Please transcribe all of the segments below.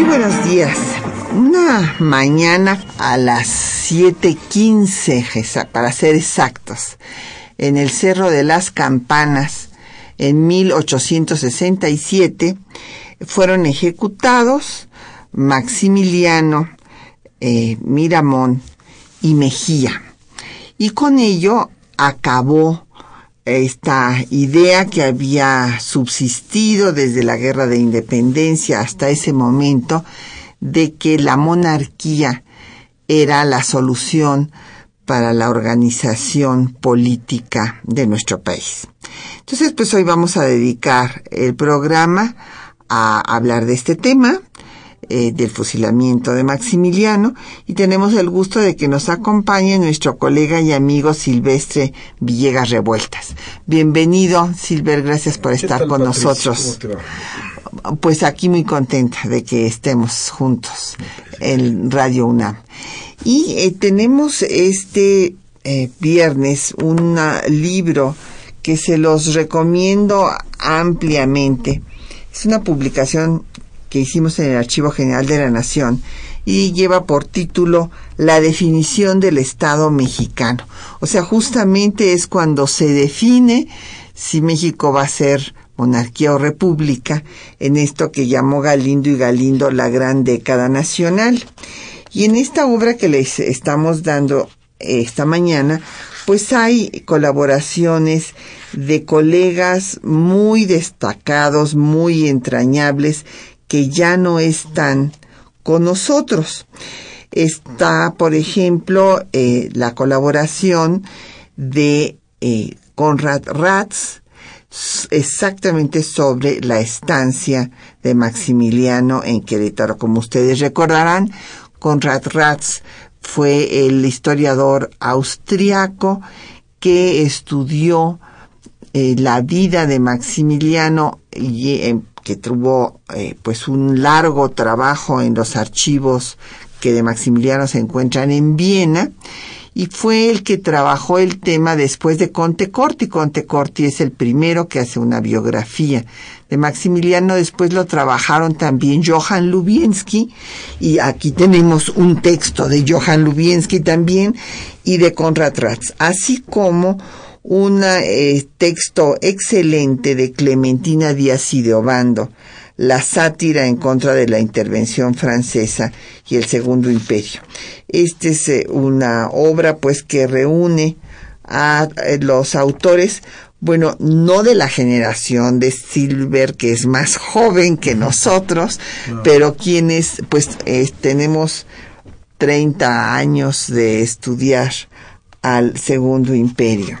Muy buenos días. Una mañana a las 7:15, para ser exactos, en el Cerro de las Campanas, en 1867, fueron ejecutados Maximiliano eh, Miramón y Mejía. Y con ello acabó esta idea que había subsistido desde la guerra de independencia hasta ese momento de que la monarquía era la solución para la organización política de nuestro país. Entonces, pues hoy vamos a dedicar el programa a hablar de este tema eh, del fusilamiento de Maximiliano y tenemos el gusto de que nos acompañe nuestro colega y amigo Silvestre Villegas Revueltas. Bienvenido, Silver, gracias por estar con nosotros. Pues aquí muy contenta de que estemos juntos en Radio UNAM. Y eh, tenemos este eh, viernes un libro que se los recomiendo ampliamente. Es una publicación que hicimos en el Archivo General de la Nación y lleva por título La definición del Estado mexicano. O sea, justamente es cuando se define si México va a ser monarquía o república en esto que llamó Galindo y Galindo la gran década nacional. Y en esta obra que les estamos dando esta mañana, pues hay colaboraciones de colegas muy destacados, muy entrañables, que ya no están con nosotros. Está, por ejemplo, eh, la colaboración de eh, Conrad Ratz, exactamente sobre la estancia de Maximiliano en Querétaro. Como ustedes recordarán, Conrad Ratz fue el historiador austriaco que estudió eh, la vida de Maximiliano y que tuvo eh, pues un largo trabajo en los archivos que de Maximiliano se encuentran en Viena y fue el que trabajó el tema después de Conte Corti. Conte Corti es el primero que hace una biografía de Maximiliano, después lo trabajaron también Johann Lubiensky y aquí tenemos un texto de Johann Lubiensky también y de Konrad Ratz, así como un eh, texto excelente de Clementina Díaz y de Obando, la sátira en contra de la intervención francesa y el Segundo Imperio. Esta es eh, una obra pues que reúne a eh, los autores bueno, no de la generación de Silver, que es más joven que nosotros, pero quienes, pues, tenemos 30 años de estudiar al Segundo Imperio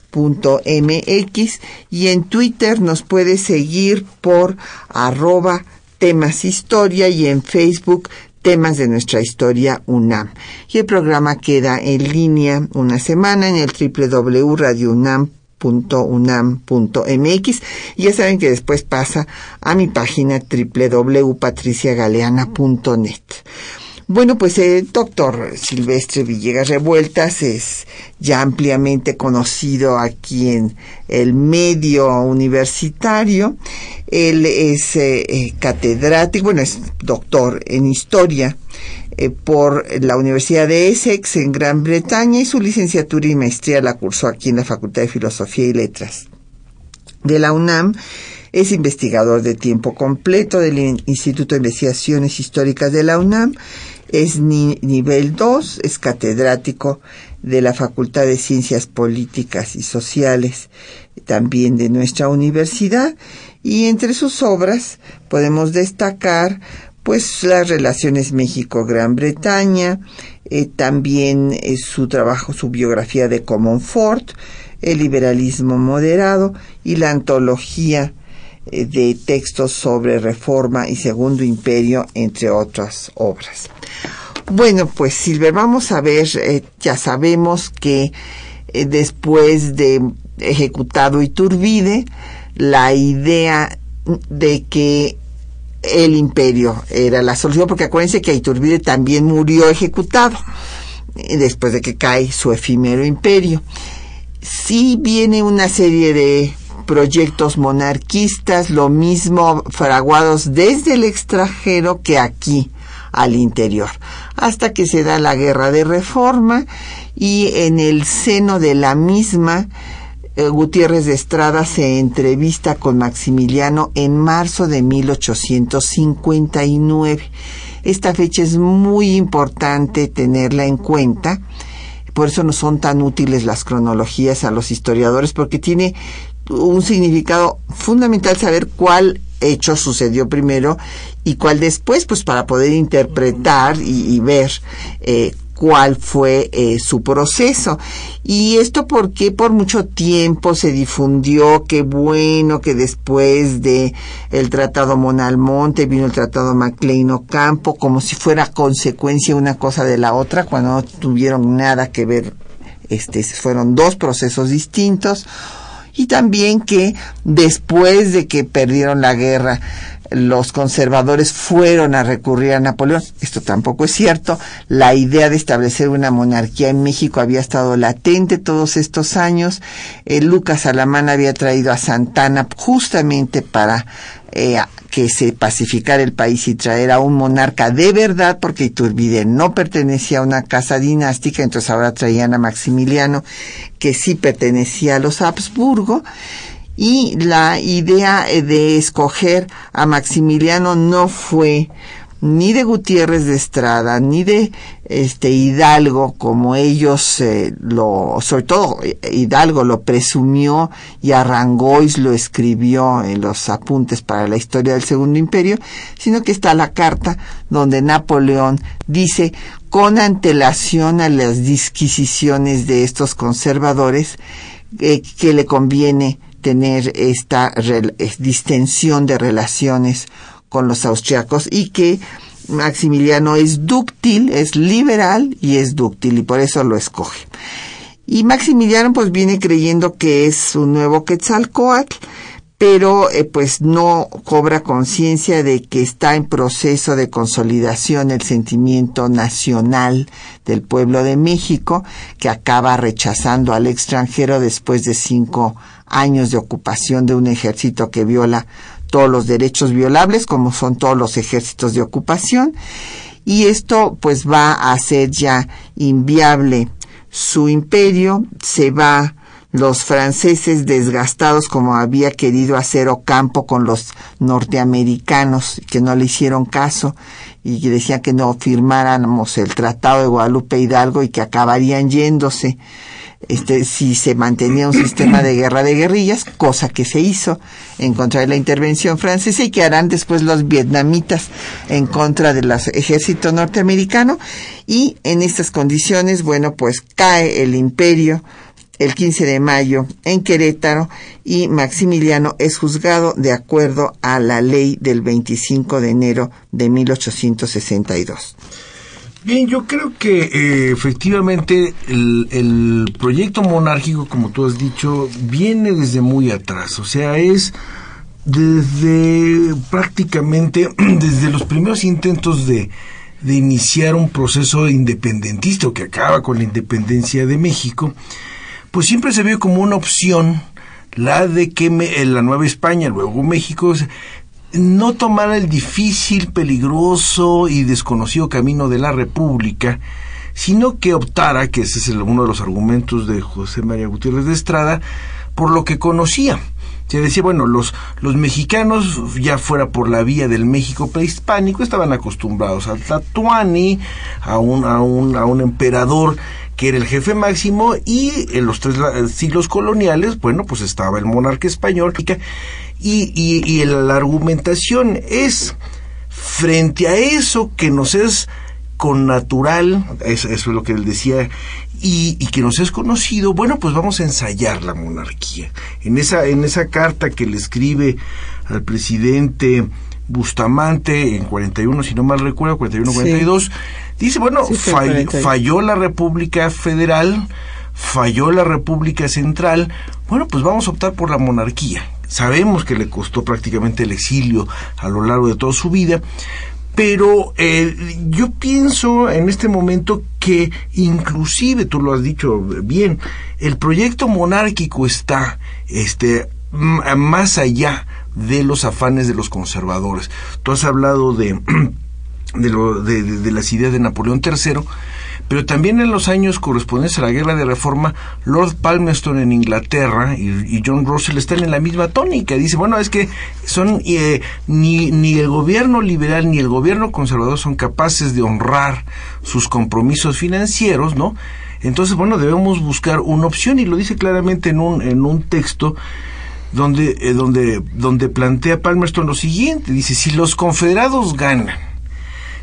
mx y en Twitter nos puede seguir por arroba temas historia y en Facebook temas de nuestra historia UNAM. Y el programa queda en línea una semana en el www.radiounam.unam.mx y ya saben que después pasa a mi página www.patriciagaleana.net. Bueno, pues el doctor Silvestre Villegas Revueltas es ya ampliamente conocido aquí en el medio universitario. Él es eh, eh, catedrático, bueno, es doctor en historia eh, por la Universidad de Essex en Gran Bretaña y su licenciatura y maestría la cursó aquí en la Facultad de Filosofía y Letras de la UNAM Es investigador de tiempo completo del Instituto de Investigaciones Históricas de la UNAM. Es nivel 2, es catedrático de la Facultad de Ciencias Políticas y Sociales, también de nuestra universidad. Y entre sus obras podemos destacar pues las relaciones México-Gran Bretaña, eh, también eh, su trabajo, su biografía de Comonfort, el liberalismo moderado y la antología de textos sobre reforma y segundo imperio, entre otras obras. Bueno, pues Silver, vamos a ver, ya sabemos que después de ejecutado Iturbide, la idea de que el imperio era la solución, porque acuérdense que Iturbide también murió ejecutado eh, después de que cae su efímero imperio. Sí viene una serie de proyectos monarquistas, lo mismo fraguados desde el extranjero que aquí al interior, hasta que se da la guerra de reforma y en el seno de la misma eh, Gutiérrez de Estrada se entrevista con Maximiliano en marzo de 1859. Esta fecha es muy importante tenerla en cuenta, por eso no son tan útiles las cronologías a los historiadores, porque tiene un significado fundamental saber cuál hecho sucedió primero y cuál después, pues para poder interpretar y, ver eh, cuál fue eh, su proceso. Y esto porque por mucho tiempo se difundió que bueno que después de el Tratado Monalmonte vino el Tratado Maclean Ocampo como si fuera consecuencia una cosa de la otra cuando no tuvieron nada que ver este fueron dos procesos distintos y también que después de que perdieron la guerra los conservadores fueron a recurrir a Napoleón. Esto tampoco es cierto. La idea de establecer una monarquía en México había estado latente todos estos años. Eh, Lucas Alamán había traído a Santana justamente para eh, que se pacificara el país y traer a un monarca de verdad, porque Iturbide no pertenecía a una casa dinástica, entonces ahora traían a Maximiliano, que sí pertenecía a los Habsburgo y la idea eh, de escoger a Maximiliano no fue ni de Gutiérrez de Estrada, ni de este Hidalgo, como ellos eh, lo, sobre todo eh, Hidalgo lo presumió y Arrangois lo escribió en los apuntes para la historia del Segundo Imperio, sino que está la carta donde Napoleón dice con antelación a las disquisiciones de estos conservadores que le conviene tener esta distensión de relaciones con los austriacos y que Maximiliano es dúctil, es liberal y es dúctil y por eso lo escoge. Y Maximiliano pues viene creyendo que es un nuevo Quetzalcoatl, pero eh, pues no cobra conciencia de que está en proceso de consolidación el sentimiento nacional del pueblo de México, que acaba rechazando al extranjero después de cinco años de ocupación de un ejército que viola todos los derechos violables, como son todos los ejércitos de ocupación, y esto pues va a hacer ya inviable su imperio, se va los franceses desgastados como había querido hacer Ocampo con los norteamericanos que no le hicieron caso y decían que no firmáramos el Tratado de Guadalupe Hidalgo y que acabarían yéndose este, si se mantenía un sistema de guerra de guerrillas, cosa que se hizo en contra de la intervención francesa y que harán después los vietnamitas en contra del ejército norteamericano. Y en estas condiciones, bueno, pues cae el imperio el 15 de mayo en Querétaro y Maximiliano es juzgado de acuerdo a la ley del 25 de enero de 1862. Bien, yo creo que eh, efectivamente el, proyecto monárquico, como tú has dicho, viene desde muy atrás. O sea, es desde prácticamente, desde los primeros intentos de, de iniciar un proceso independentista que acaba con la independencia de México, pues siempre se vio como una opción la de que la Nueva España, luego México, no tomara el difícil, peligroso y desconocido camino de la República, sino que optara, que ese es uno de los argumentos de José María Gutiérrez de Estrada, por lo que conocía. Se decía, bueno, los, los mexicanos, ya fuera por la vía del México prehispánico, estaban acostumbrados al tatuani, a un, a un, a un emperador que era el jefe máximo, y en los tres siglos coloniales, bueno, pues estaba el monarca español, y, y, y la argumentación es, frente a eso que nos es con natural, eso, es lo que él decía, y, y, que nos es conocido, bueno, pues vamos a ensayar la monarquía. En esa, en esa carta que le escribe al presidente Bustamante en 41, si no mal recuerdo, 41-42, dice, bueno, falló la República Federal, falló la República Central, bueno, pues vamos a optar por la monarquía. Sabemos que le costó prácticamente el exilio a lo largo de toda su vida, pero eh, yo pienso en este momento que inclusive, tú lo has dicho bien, el proyecto monárquico está este, más allá de los afanes de los conservadores. Tú has hablado de, de, lo, de, de las ideas de Napoleón III, pero también en los años correspondientes a la Guerra de Reforma, Lord Palmerston en Inglaterra y, John Russell están en la misma tónica. Dice, bueno, es que son eh, ni, ni el gobierno liberal ni el gobierno conservador son capaces de honrar sus compromisos financieros, ¿no? Entonces, bueno, debemos buscar una opción y lo dice claramente en un, en un texto donde, eh, donde, donde plantea Palmerston lo siguiente. Dice, si los confederados ganan,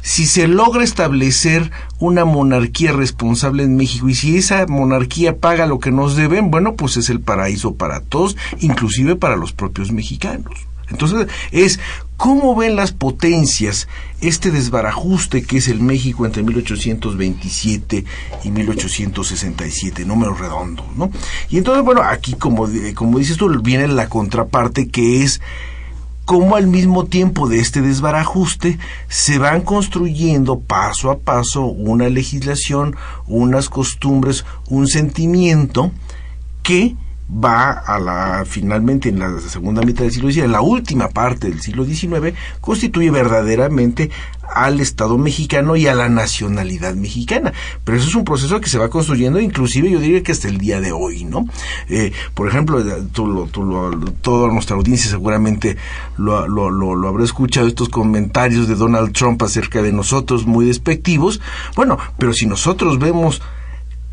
si se logra establecer una monarquía responsable en México y si esa monarquía paga lo que nos deben, bueno, pues es el paraíso para todos, inclusive para los propios mexicanos. Entonces, es cómo ven las potencias este desbarajuste que es el México entre 1827 y 1867, número redondo, ¿no? Y entonces, bueno, aquí como, como dices tú, viene la contraparte que es cómo al mismo tiempo de este desbarajuste se van construyendo paso a paso una legislación, unas costumbres, un sentimiento que va a la finalmente en la segunda mitad del siglo XIX, en la última parte del siglo XIX, constituye verdaderamente al Estado mexicano y a la nacionalidad mexicana. Pero eso es un proceso que se va construyendo, inclusive yo diría que hasta el día de hoy, ¿no? Eh, por ejemplo, tú, toda nuestra audiencia seguramente lo, lo, habrá escuchado, estos comentarios de Donald Trump acerca de nosotros muy despectivos. Bueno, pero si nosotros vemos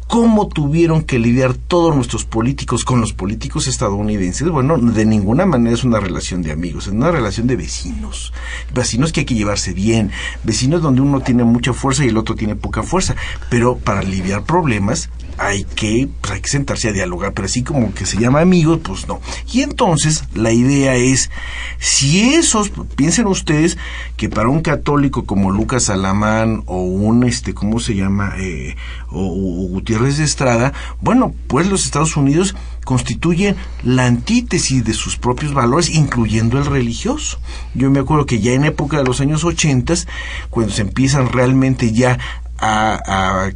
cómo tuvieron que lidiar todos nuestros políticos con los políticos estadounidenses, bueno, de ninguna manera es una relación de amigos, es una relación de vecinos. Vecinos que hay que llevarse bien, vecinos donde uno tiene mucha fuerza y el otro tiene poca fuerza, pero para lidiar problemas hay que, pues hay que sentarse a dialogar, pero así como que se llama amigos, pues no. Y entonces la idea es, si esos, piensen ustedes que para un católico como Lucas Alamán o un, este, ¿cómo se llama? Eh, o, o Gutiérrez de Estrada, bueno, pues los Estados Unidos constituyen la antítesis de sus propios valores, incluyendo el religioso. Yo me acuerdo que ya en época de los años 80, cuando se empiezan realmente ya a,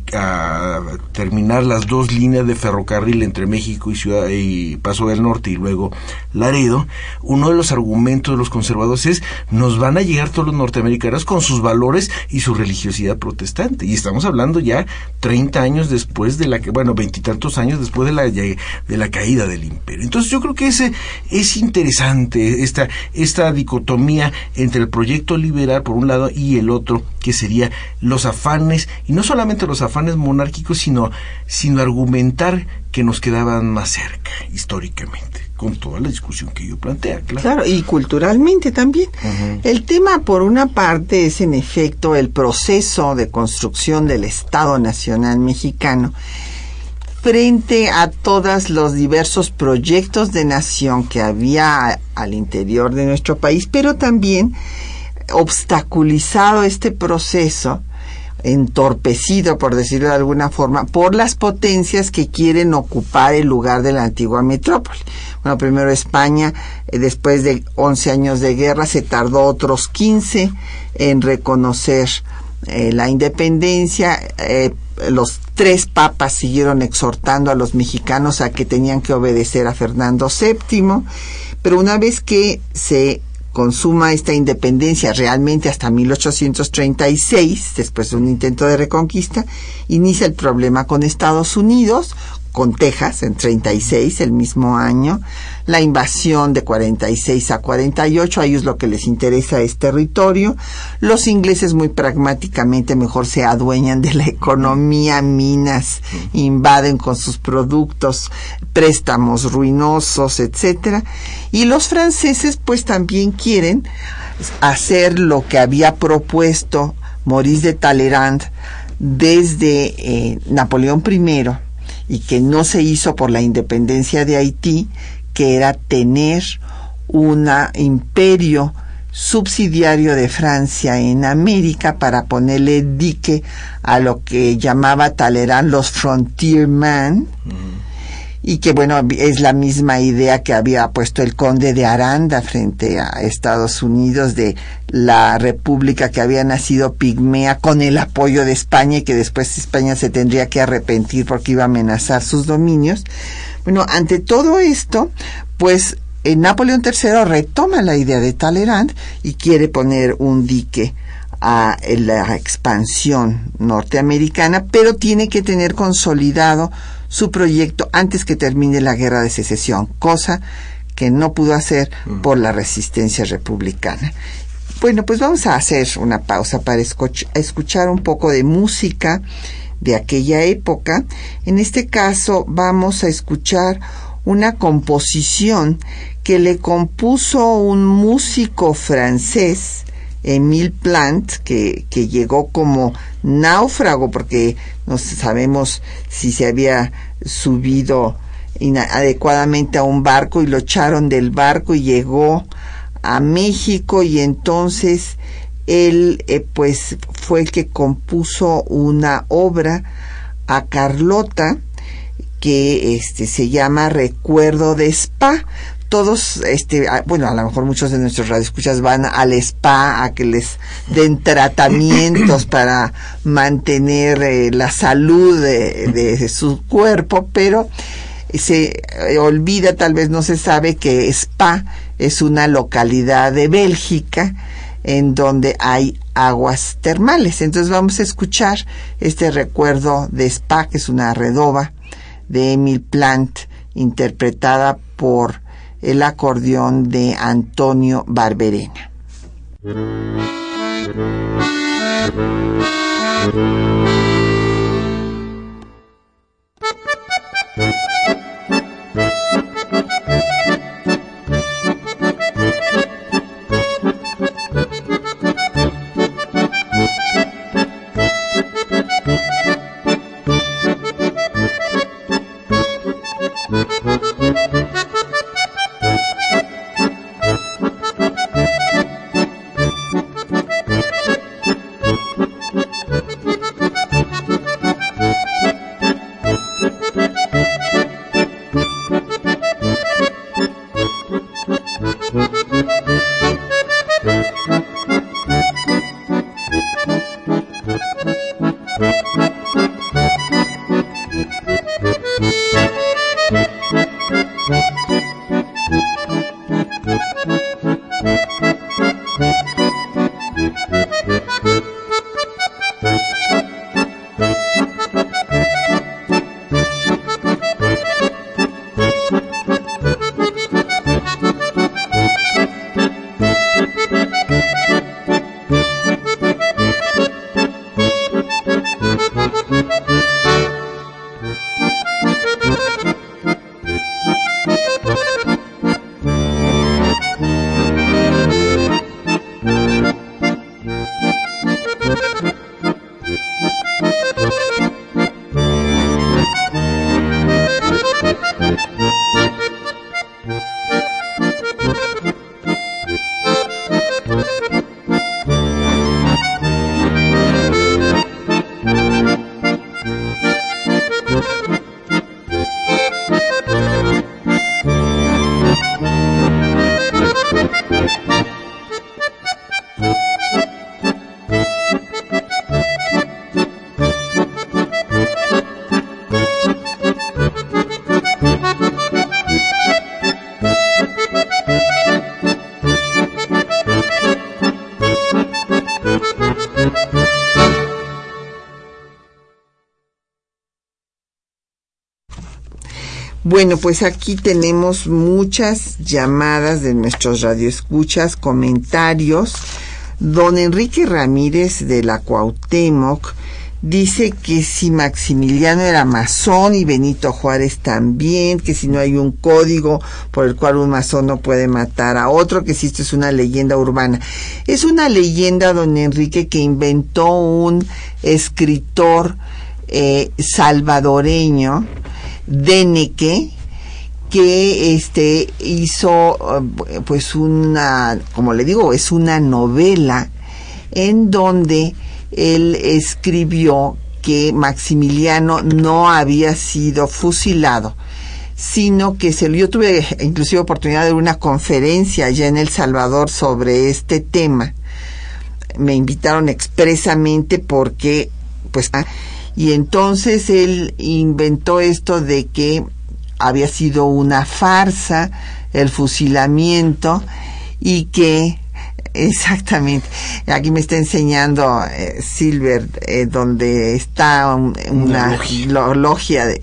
terminar las dos líneas de ferrocarril entre México y Ciudad y Paso del Norte y luego Laredo, uno de los argumentos de los conservadores es nos van a llegar todos los norteamericanos con sus valores y su religiosidad protestante. Y estamos hablando ya 30 años después de la que, bueno, veintitantos años después de la, de la caída del imperio. Entonces yo creo que ese es interesante esta, esta dicotomía entre el proyecto liberal por un lado y el otro, que sería los afanes y no solamente los afanes monárquicos, sino, sino argumentar que nos quedaban más cerca históricamente, con toda la discusión que yo plantea, claro. Claro, y culturalmente también. El tema, por una parte, es en efecto el proceso de construcción del Estado Nacional Mexicano frente a todos los diversos proyectos de nación que había al interior de nuestro país, pero también obstaculizado este proceso entorpecido, por decirlo de alguna forma, por las potencias que quieren ocupar el lugar de la antigua metrópoli. Bueno, primero España, eh, después de 11 años de guerra, se tardó otros 15 en reconocer eh, la independencia. Eh, los tres papas siguieron exhortando a los mexicanos a que tenían que obedecer a Fernando VII, pero una vez que se consuma esta independencia realmente hasta 1836, después de un intento de reconquista, inicia el problema con Estados Unidos, con Texas en 36, el mismo año, la invasión de 46 a 48, a ellos lo que les interesa es territorio, los ingleses muy pragmáticamente mejor se adueñan de la economía, minas, invaden con sus productos, préstamos ruinosos, etcétera, y los franceses pues también quieren hacer lo que había propuesto Maurice de Talleyrand desde eh, Napoleón I y que no se hizo por la independencia de Haití, que era tener un imperio subsidiario de Francia en América para ponerle dique a lo que llamaba Talleyrand los frontiermen y que bueno, es la misma idea que había puesto el conde de Aranda frente a Estados Unidos de la república que había nacido pigmea con el apoyo de España y que después España se tendría que arrepentir porque iba a amenazar sus dominios. Bueno, ante todo esto, pues eh, Napoleón III retoma la idea de Talleyrand y quiere poner un dique a la expansión norteamericana, pero tiene que tener consolidado su proyecto antes que termine la guerra de secesión, cosa que no pudo hacer por la resistencia republicana. Bueno, pues vamos a hacer una pausa para escuchar un poco de música de aquella época. En este caso vamos a escuchar una composición que le compuso un músico francés Emile Plant, que, que llegó como náufrago, porque no sabemos si se había subido inadecuadamente a un barco y lo echaron del barco y llegó a México y entonces él eh, pues fue el que compuso una obra a Carlota que este se llama Recuerdo de Spa todos, este, bueno, a lo mejor muchos de nuestros radioescuchas van al spa a que les den tratamientos para mantener eh, la salud de, su cuerpo, pero se eh, olvida, tal vez no se sabe que Spa es una localidad de Bélgica en donde hay aguas termales. Entonces vamos a escuchar este recuerdo de Spa, que es una redoba de Emil Plant, interpretada por el acordeón de Antonio Barberena. Bueno, pues aquí tenemos muchas llamadas de nuestros radioescuchas, comentarios. Don Enrique Ramírez de la Cuauhtémoc dice que si Maximiliano era masón y Benito Juárez también, que si no hay un código por el cual un masón no puede matar a otro, que si esto es una leyenda urbana. Es una leyenda, don Enrique, que inventó un escritor eh, salvadoreño, Deneke, que este hizo eh, pues una como le digo es una novela en donde él escribió que Maximiliano no había sido fusilado sino que se, yo tuve inclusive oportunidad de una conferencia allá en El Salvador sobre este tema. Me invitaron expresamente porque pues y entonces él inventó esto de que había sido una farsa el fusilamiento y que exactamente aquí me está enseñando eh, Silver eh, donde está una, logia. de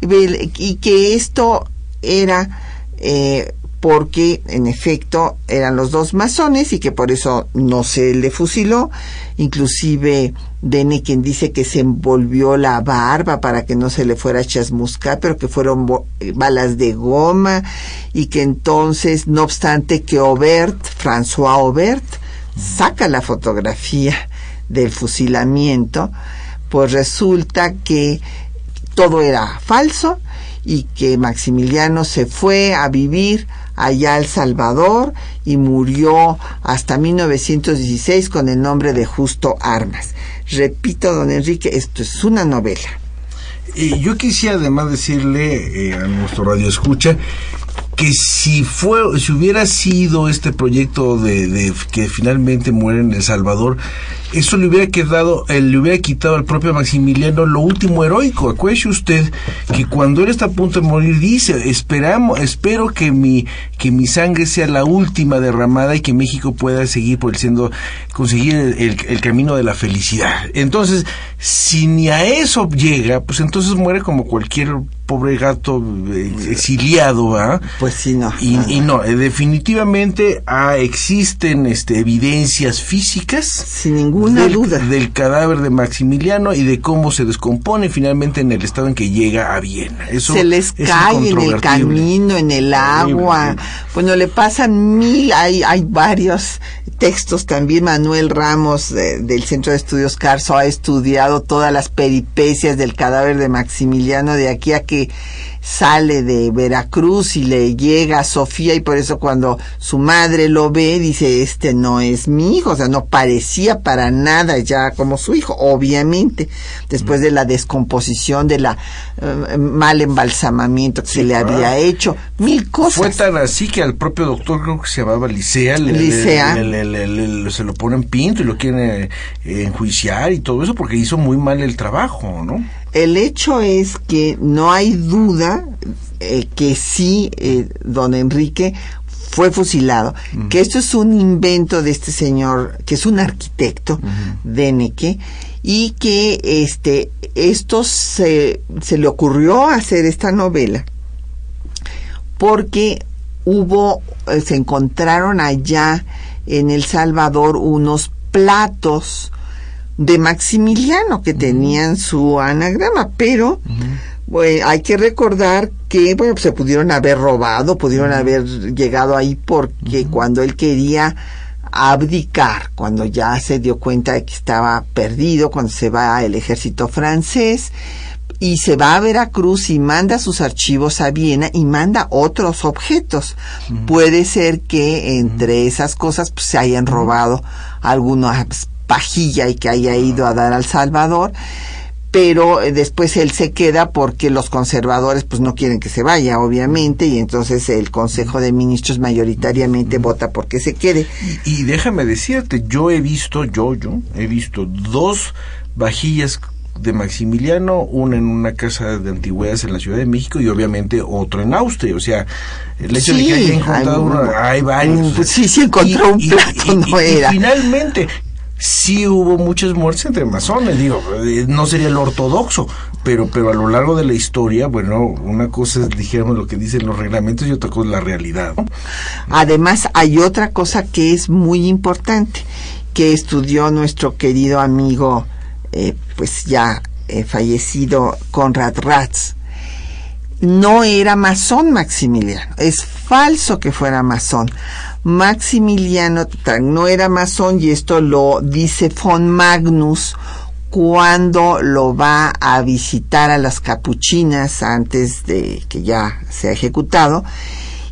y que esto era eh, porque en efecto eran los dos masones y que por eso no se le fusiló. Inclusive Dene quien dice que se envolvió la barba para que no se le fuera a chasmuscar, pero que fueron balas de goma y que entonces, no obstante que Aubert, François Aubert, saca la fotografía del fusilamiento, pues resulta que todo era falso y que Maximiliano se fue a vivir allá El Salvador y murió hasta 1916 con el nombre de Justo Armas. Repito, don Enrique, esto es una novela. Y yo quisiera además decirle eh, a nuestro radio escucha que si fue si hubiera sido este proyecto de, de, que finalmente muere en El Salvador eso le hubiera quedado, eh, le hubiera quitado al propio Maximiliano lo último heroico. Acuérdese usted que cuando él está a punto de morir dice, esperamos, espero que mi, que mi sangre sea la última derramada y que México pueda seguir por siendo, conseguir el, el, camino de la felicidad. Entonces, si ni a eso llega, pues entonces muere como cualquier pobre gato eh, exiliado, ¿ah? Pues sí, no. Y no, y no eh, definitivamente ah, existen este, evidencias físicas. Sin ninguna del, duda. Del cadáver de Maximiliano y de cómo se descompone finalmente en el estado en que llega a Viena. Eso se les cae en el camino, en el agua. Bueno, le pasan mil, hay, hay varios textos también. Manuel Ramos del Centro de Estudios Carso ha estudiado todas las peripecias del cadáver de Maximiliano de aquí a que sale de Veracruz y le llega a Sofía y por eso cuando su madre lo ve dice este no es mi hijo, o sea, no parecía para nada ya como su hijo, obviamente, después de la descomposición, de la uh, mal embalsamamiento que sí, se le claro. había hecho, mil cosas. Fue tan así que al propio doctor creo que se llamaba Licea, le, Licea. Le, le, se lo ponen pinto y lo quieren eh, enjuiciar y todo eso porque hizo muy mal el trabajo, ¿no? El hecho es que no hay duda eh, que sí, eh, don Enrique fue fusilado, que esto es un invento de este señor, que es un arquitecto, -hmm. Deneke, y que este, esto se, se le ocurrió hacer esta novela porque hubo, eh, se encontraron allá en El Salvador unos platos de Maximiliano que tenían su anagrama, pero uh -huh. bueno, hay que recordar que bueno, se pudieron haber robado, pudieron haber llegado ahí porque cuando él quería abdicar, cuando ya se dio cuenta de que estaba perdido, cuando se va el ejército francés, y se va a Veracruz y manda sus archivos a Viena y manda otros objetos. Uh -huh. Puede ser que entre esas cosas pues, se hayan robado algunas pajilla y que haya ido a dar al Salvador, pero eh, después él se queda porque los conservadores pues no quieren que se vaya, obviamente, y entonces el Consejo de Ministros mayoritariamente vota porque se quede. Y, y déjame decirte, yo he visto, yo, yo, he visto dos vajillas de Maximiliano, una en una casa de antigüedades en la Ciudad de México y obviamente otro en Austria. O sea, el hecho sí, de que haya encontrado hay, una, hay varios. Sí, sí encontró y, un plato, y, no era. Finalmente, sí hubo muchas muertes entre masones, digo, eh, no sería el ortodoxo, pero, pero a lo largo de la historia, bueno, una cosa es, dijéramos, lo que dicen los reglamentos y otra cosa es la realidad. Además, hay otra cosa que es muy importante, que estudió nuestro querido amigo, eh, pues ya eh, fallecido, Conrad Ratz. No era masón Maximiliano, es falso que fuera masón. Maximiliano no era masón y esto lo dice von Magnus cuando lo va a visitar a las capuchinas antes de que ya sea ejecutado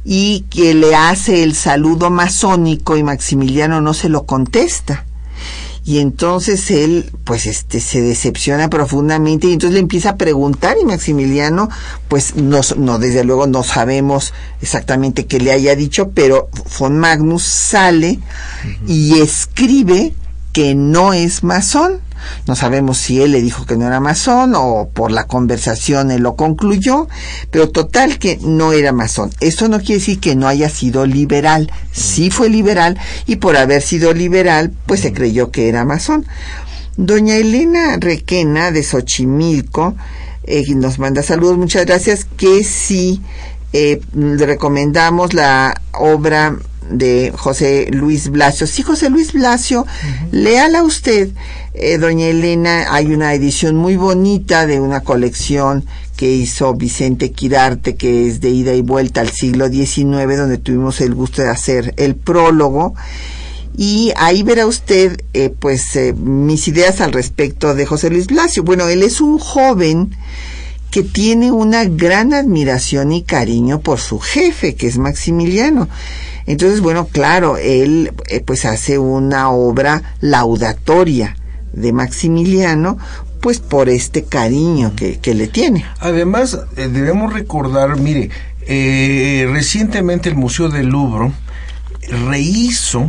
y que le hace el saludo masónico y Maximiliano no se lo contesta y entonces él pues este se decepciona profundamente y entonces le empieza a preguntar y Maximiliano pues no, no desde luego no sabemos exactamente qué le haya dicho pero von Magnus sale y escribe que no es masón no sabemos si él le dijo que no era masón o por la conversación él lo concluyó, pero total que no era masón. Esto no quiere decir que no haya sido liberal. Sí fue liberal y por haber sido liberal, pues se creyó que era masón. Doña Elena Requena de Xochimilco eh, nos manda saludos, muchas gracias, que sí eh, le recomendamos la obra de José Luis Blasio. Sí, José Luis Blasio, léala usted. Eh, doña Elena, hay una edición muy bonita de una colección que hizo Vicente Quirarte, que es de ida y vuelta al siglo XIX, donde tuvimos el gusto de hacer el prólogo. Y ahí verá usted, eh, pues, eh, mis ideas al respecto de José Luis Blasio. Bueno, él es un joven que tiene una gran admiración y cariño por su jefe, que es Maximiliano. Entonces, bueno, claro, él eh, pues hace una obra laudatoria de Maximiliano, pues por este cariño que, le tiene. Además, eh, debemos recordar, mire, eh, recientemente el Museo del Louvre rehizo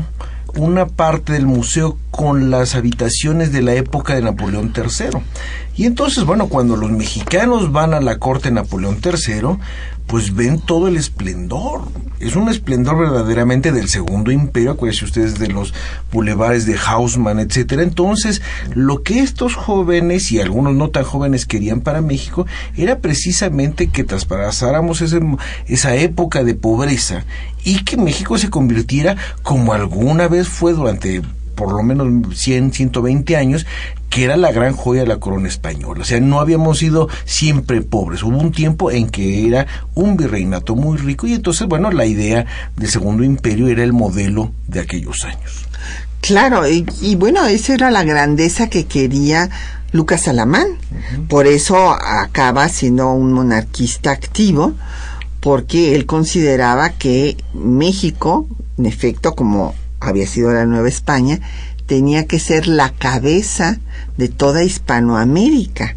una parte del museo con las habitaciones de la época de Napoleón III. Y entonces, bueno, cuando los mexicanos van a la corte de Napoleón III, pues ven todo el esplendor. Es un esplendor verdaderamente del Segundo Imperio, acuérdense ustedes de los bulevares de Hausmann, etcétera. Entonces, lo que estos jóvenes y algunos no tan jóvenes querían para México era precisamente que traspasáramos esa época de pobreza y que México se convirtiera como alguna vez fue durante por lo menos 100, 120 años, que era la gran joya de la corona española. O sea, no habíamos sido siempre pobres. Hubo un tiempo en que era un virreinato muy rico y entonces, bueno, la idea del Segundo Imperio era el modelo de aquellos años. Claro, y, bueno, esa era la grandeza que quería Lucas Alamán. Por eso acaba siendo un monarquista activo, porque él consideraba que México, en efecto, como había sido la Nueva España, tenía que ser la cabeza de toda Hispanoamérica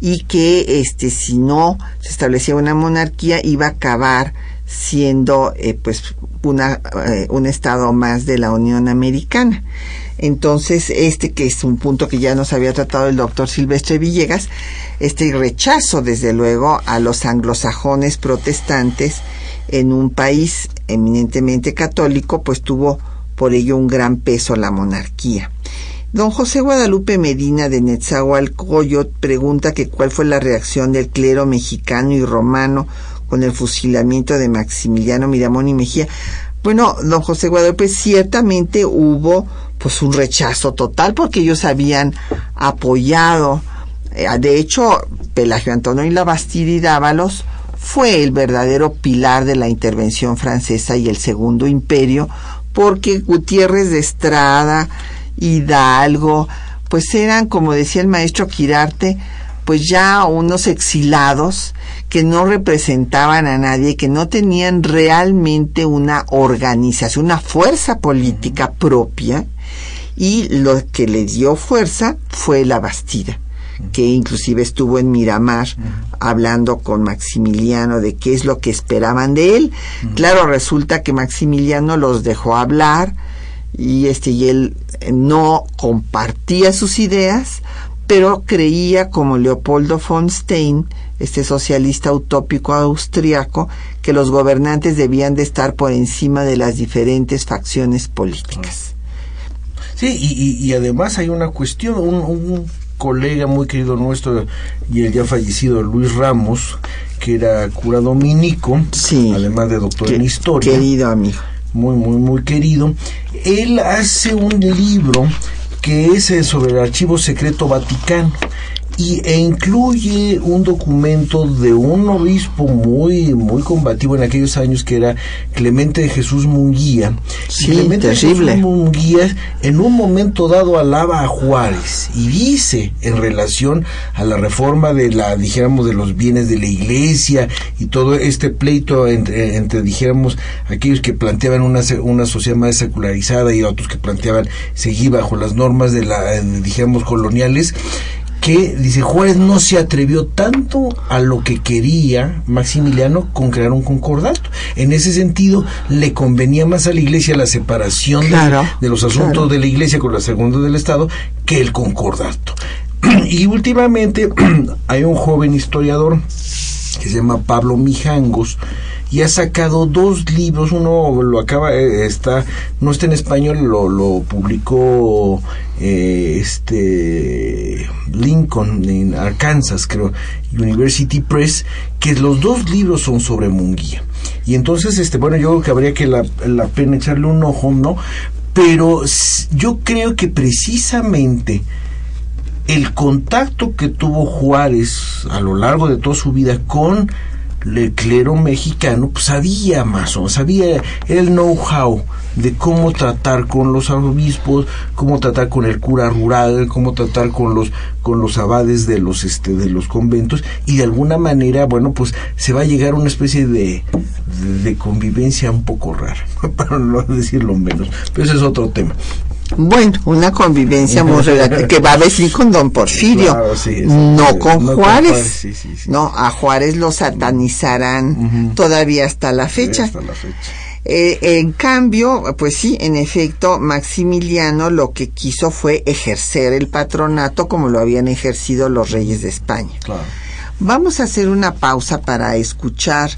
y que este si no se establecía una monarquía iba a acabar siendo eh, pues una, eh, un estado más de la Unión Americana. Entonces, este que es un punto que ya nos había tratado el doctor Silvestre Villegas, este rechazo desde luego a los anglosajones protestantes en un país eminentemente católico, pues tuvo por ello un gran peso la monarquía. Don José Guadalupe Medina de Netzahualcoyot pregunta que cuál fue la reacción del clero mexicano y romano con el fusilamiento de Maximiliano Miramón y Mejía. Bueno, don José Guadalupe, ciertamente hubo pues un rechazo total porque ellos habían apoyado, eh, de hecho, Pelagio Antonio y la Bastida y Dávalos fue el verdadero pilar de la intervención francesa y el Segundo Imperio, porque Gutiérrez de Estrada, Hidalgo, pues eran, como decía el maestro Quirarte, pues ya unos exilados que no representaban a nadie, que no tenían realmente una organización, una fuerza política propia, y lo que les dio fuerza fue la Bastida que inclusive estuvo en Miramar hablando con Maximiliano de qué es lo que esperaban de él. Claro, resulta que Maximiliano los dejó hablar y este y él no compartía sus ideas, pero creía como Leopoldo von Stein, este socialista utópico austriaco, que los gobernantes debían de estar por encima de las diferentes facciones políticas. Sí, y, y, además hay una cuestión, un, colega muy querido nuestro y el ya fallecido Luis Ramos, que era cura dominico, sí, además de doctor en historia. Querido amigo. Muy, muy, muy querido. Él hace un libro que es eh, sobre el Archivo Secreto Vaticano y, e incluye un documento de un obispo muy muy combativo en aquellos años que era Clemente de Jesús Munguía. Sí, Clemente terrible. Jesús Munguía en un momento dado alaba a Juárez y dice en relación a la reforma de la dijéramos de los bienes de la iglesia y todo este pleito entre, entre dijéramos aquellos que planteaban una, una sociedad más secularizada y otros que planteaban seguir bajo las normas de la dijéramos coloniales que dice Juárez no se atrevió tanto a lo que quería Maximiliano con crear un concordato. En ese sentido, le convenía más a la iglesia la separación de, los asuntos de la iglesia con los segundos del Estado que el concordato. y últimamente hay un joven historiador que se llama Pablo Mijangos, y ha sacado dos libros, uno lo acaba, eh, está, no está en español, lo, publicó eh, este Lincoln en Arkansas, creo, University Press, que los dos libros son sobre Munguía. Y entonces, este, bueno, yo creo que habría que la, la pena echarle un ojo, ¿no? Pero yo creo que precisamente el contacto que tuvo Juárez a lo largo de toda su vida con el clero mexicano pues, sabía más o sabía el know-how de cómo tratar con los obispos, cómo tratar con el cura rural, cómo tratar con los con los abades de los este de los conventos y de alguna manera, bueno, pues se va a llegar a una especie de, de, convivencia un poco rara, para no decirlo menos, pero ese es otro tema. Bueno, una convivencia muy que va a decir con don Porfirio, no con Juárez. no, a Juárez lo satanizarán todavía hasta la fecha. Eh, en cambio, pues sí, en efecto, Maximiliano lo que quiso fue ejercer el patronato como lo habían ejercido los reyes de España. Vamos a hacer una pausa para escuchar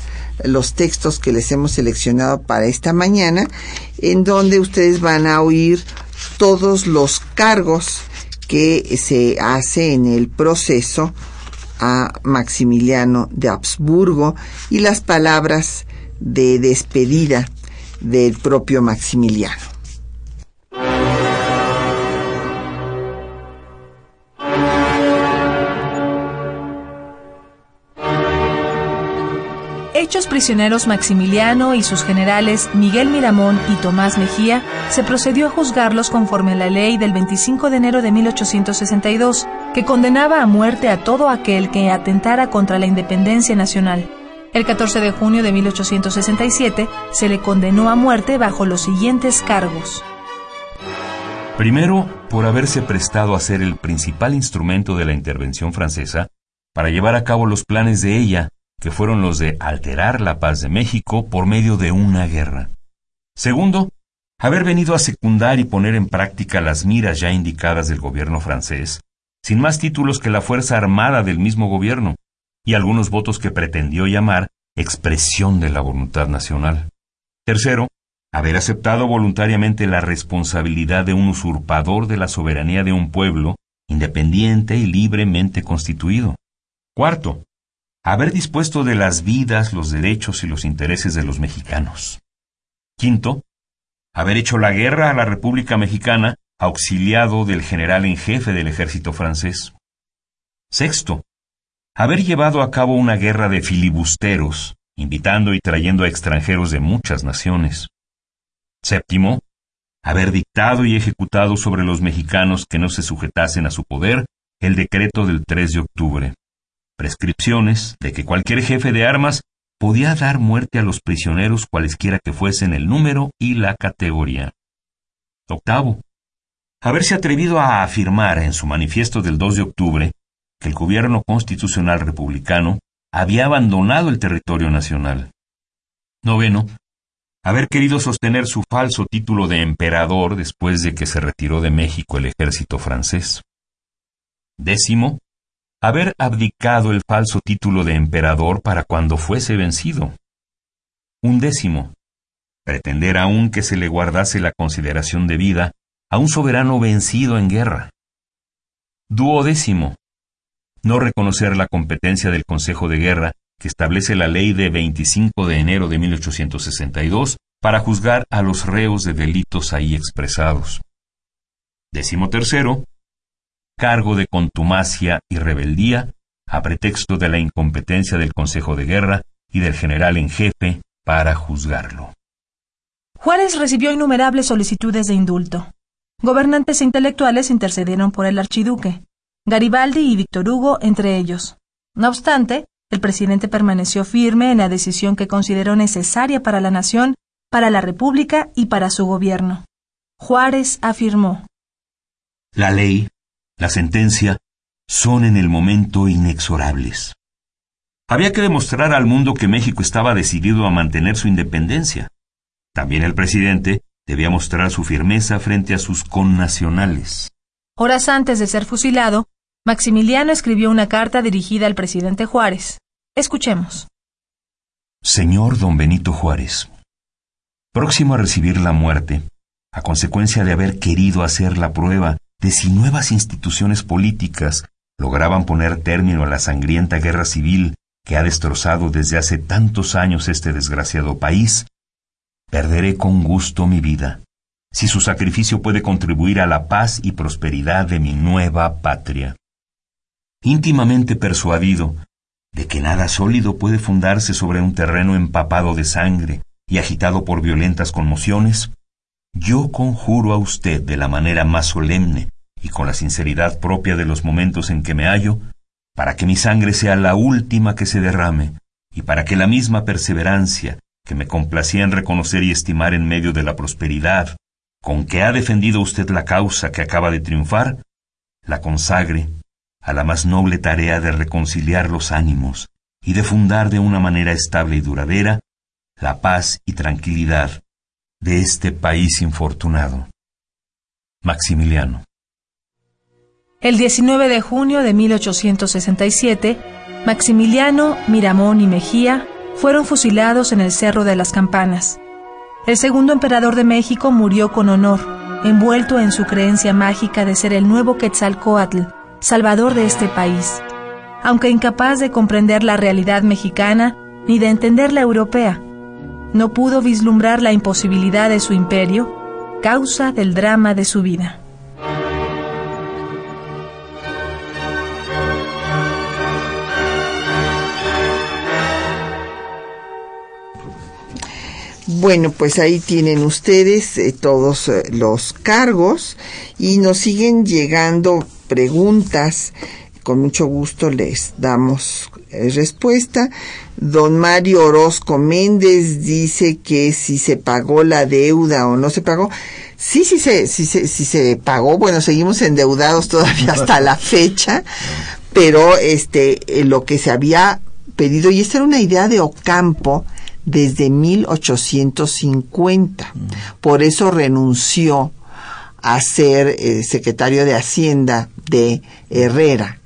los textos que les hemos seleccionado para esta mañana, en donde ustedes van a oír todos los cargos que se hace en el proceso a Maximiliano de Habsburgo y las palabras de despedida del propio Maximiliano. Prisioneros Maximiliano y sus generales Miguel Miramón y Tomás Mejía, se procedió a juzgarlos conforme a la ley del 25 de enero de 1862, que condenaba a muerte a todo aquel que atentara contra la independencia nacional. El 14 de junio de 1867 se le condenó a muerte bajo los siguientes cargos. Primero, por haberse prestado a ser el principal instrumento de la intervención francesa para llevar a cabo los planes de ella, que fueron los de alterar la paz de México por medio de una guerra. Segundo, haber venido a secundar y poner en práctica las miras ya indicadas del gobierno francés, sin más títulos que la Fuerza Armada del mismo gobierno, y algunos votos que pretendió llamar expresión de la voluntad nacional. Tercero, haber aceptado voluntariamente la responsabilidad de un usurpador de la soberanía de un pueblo independiente y libremente constituido. Cuarto, haber dispuesto de las vidas, los derechos y los intereses de los mexicanos. Quinto, haber hecho la guerra a la República Mexicana auxiliado del general en jefe del ejército francés. Sexto, haber llevado a cabo una guerra de filibusteros, invitando y trayendo a extranjeros de muchas naciones. Séptimo, haber dictado y ejecutado sobre los mexicanos que no se sujetasen a su poder el decreto del 3 de octubre. Prescripciones de que cualquier jefe de armas podía dar muerte a los prisioneros cualesquiera que fuesen el número y la categoría. Octavo, haberse atrevido a afirmar en su manifiesto del 2 de octubre que el gobierno constitucional republicano había abandonado el territorio nacional. Noveno, haber querido sostener su falso título de emperador después de que se retiró de México el ejército francés. Décimo, haber abdicado el falso título de emperador para cuando fuese vencido. Un décimo, pretender aún que se le guardase la consideración de vida a un soberano vencido en guerra. Duodécimo. No reconocer la competencia del Consejo de Guerra que establece la ley de 25 de enero de 1862 para juzgar a los reos de delitos ahí expresados. Décimo tercero, cargo de contumacia y rebeldía a pretexto de la incompetencia del Consejo de Guerra y del general en jefe para juzgarlo. Juárez recibió innumerables solicitudes de indulto. Gobernantes e intelectuales intercedieron por el archiduque, Garibaldi y Víctor Hugo entre ellos. No obstante, el presidente permaneció firme en la decisión que consideró necesaria para la nación, para la República y para su gobierno. Juárez afirmó La ley, la sentencia, son en el momento inexorables. Había que demostrar al mundo que México estaba decidido a mantener su independencia. También el presidente debía mostrar su firmeza frente a sus connacionales. Horas antes de ser fusilado, Maximiliano escribió una carta dirigida al presidente Juárez. Escuchemos. Señor don Benito Juárez, próximo a recibir la muerte, a consecuencia de haber querido hacer la prueba de si nuevas instituciones políticas lograban poner término a la sangrienta guerra civil que ha destrozado desde hace tantos años este desgraciado país, perderé con gusto mi vida, si su sacrificio puede contribuir a la paz y prosperidad de mi nueva patria. Íntimamente persuadido de que nada sólido puede fundarse sobre un terreno empapado de sangre y agitado por violentas conmociones, yo conjuro a usted de la manera más solemne y con la sinceridad propia de los momentos en que me hallo, para que mi sangre sea la última que se derrame, y para que la misma perseverancia que me complacía en reconocer y estimar en medio de la prosperidad, con que ha defendido usted la causa que acaba de triunfar, la consagre a la más noble tarea de reconciliar los ánimos y de fundar de una manera estable y duradera la paz y tranquilidad de este país infortunado. Maximiliano. El 19 de junio de 1867, Maximiliano, Miramón y Mejía fueron fusilados en el Cerro de las Campanas. El segundo emperador de México murió con honor, envuelto en su creencia mágica de ser el nuevo Quetzalcoatl, salvador de este país, aunque incapaz de comprender la realidad mexicana ni de entender la europea. No pudo vislumbrar la imposibilidad de su imperio, causa del drama de su vida. Bueno, pues ahí tienen ustedes eh, todos eh, los cargos y nos siguen llegando preguntas. Con mucho gusto les damos respuesta. Don Mario Orozco Méndez dice que si se pagó la deuda o no se pagó. Sí, sí se, sí, sí, sí se pagó. Bueno, seguimos endeudados todavía hasta la fecha, pero este, lo que se había pedido, y esta era una idea de Ocampo, desde 1850. Por eso renunció a ser eh, secretario de Hacienda de Herrera,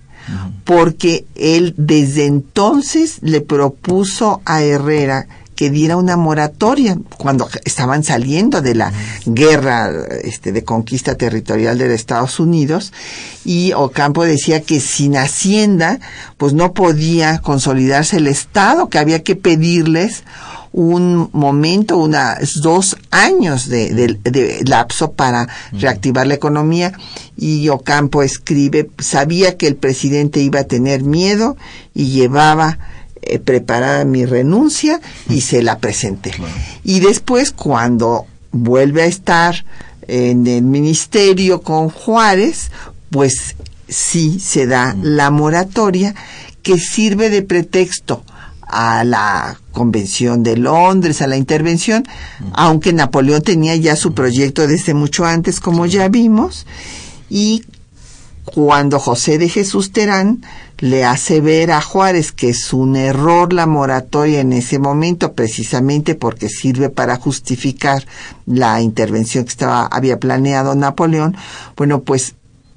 porque él desde entonces le propuso a Herrera que diera una moratoria cuando estaban saliendo de la guerra este, de conquista territorial de Estados Unidos y Ocampo decía que sin hacienda pues no podía consolidarse el Estado, que había que pedirles un momento, unos dos años de, lapso para reactivar la economía. Y Ocampo escribe, sabía que el presidente iba a tener miedo y llevaba eh, preparada mi renuncia y se la presenté. Y después cuando vuelve a estar en el ministerio con Juárez, pues sí se da la moratoria que sirve de pretexto a la Convención de Londres, a la intervención, aunque Napoleón tenía ya su proyecto desde mucho antes, como ya vimos, y cuando José de Jesús Terán le hace ver a Juárez que es un error la moratoria en ese momento, precisamente porque sirve para justificar la intervención que estaba, había planeado Napoleón, bueno, pues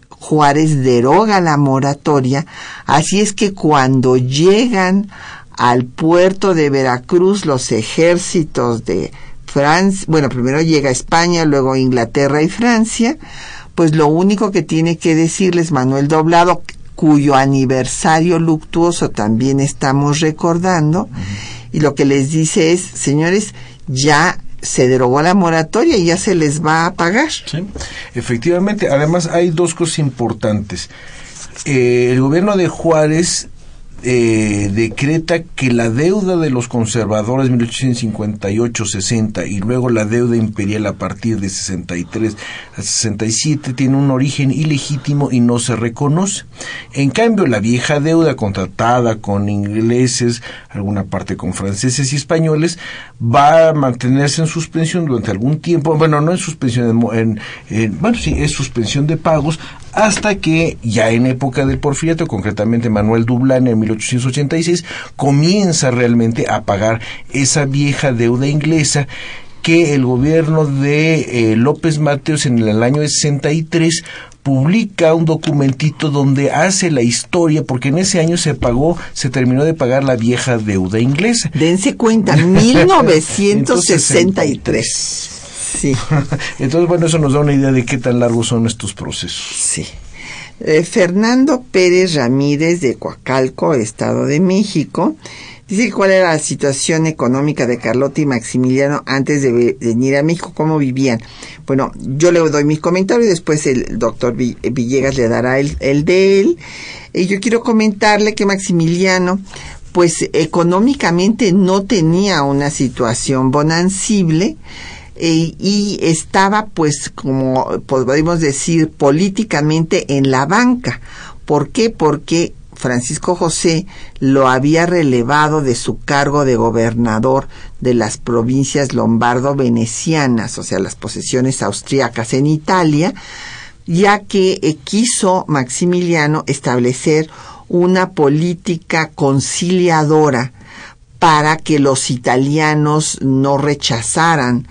Juárez deroga la moratoria, así es que cuando llegan al puerto de Veracruz los ejércitos de Francia, bueno, primero llega España, luego Inglaterra y Francia, pues lo único que tiene que decirles Manuel Doblado, cuyo aniversario luctuoso también estamos recordando, y lo que les dice es, señores, ya se derogó la moratoria y ya se les va a pagar. Sí, efectivamente. Además, hay dos cosas importantes. Eh, el gobierno de Juárez eh, decreta que la deuda de los conservadores 1858-60 y luego la deuda imperial a partir de 63 a 67 tiene un origen ilegítimo y no se reconoce. En cambio, la vieja deuda contratada con ingleses, alguna parte con franceses y españoles, va a mantenerse en suspensión durante algún tiempo, bueno, no en suspensión, en, en, bueno, sí, es suspensión de pagos hasta que ya en época del porfiriato, concretamente Manuel Dublán en 1886, comienza realmente a pagar esa vieja deuda inglesa que el gobierno de eh, López Mateos en el año 63 publica un documentito donde hace la historia, porque en ese año se pagó, se terminó de pagar la vieja deuda inglesa. Dense cuenta, 1963. Sí. Entonces, bueno, eso nos da una idea de qué tan largos son estos procesos. Sí. Eh, Fernando Pérez Ramírez de Coacalco, Estado de México, dice cuál era la situación económica de Carlota y Maximiliano antes de venir a México, cómo vivían. Bueno, yo le doy mis comentarios y después el doctor Villegas le dará el, el de él. Y yo quiero comentarle que Maximiliano pues económicamente no tenía una situación bonancible, eh, y estaba pues como podemos decir políticamente en la banca. ¿Por qué? Porque Francisco José lo había relevado de su cargo de gobernador de las provincias lombardo-venecianas, o sea, las posesiones austriacas en Italia, ya que eh, quiso Maximiliano establecer una política conciliadora para que los italianos no rechazaran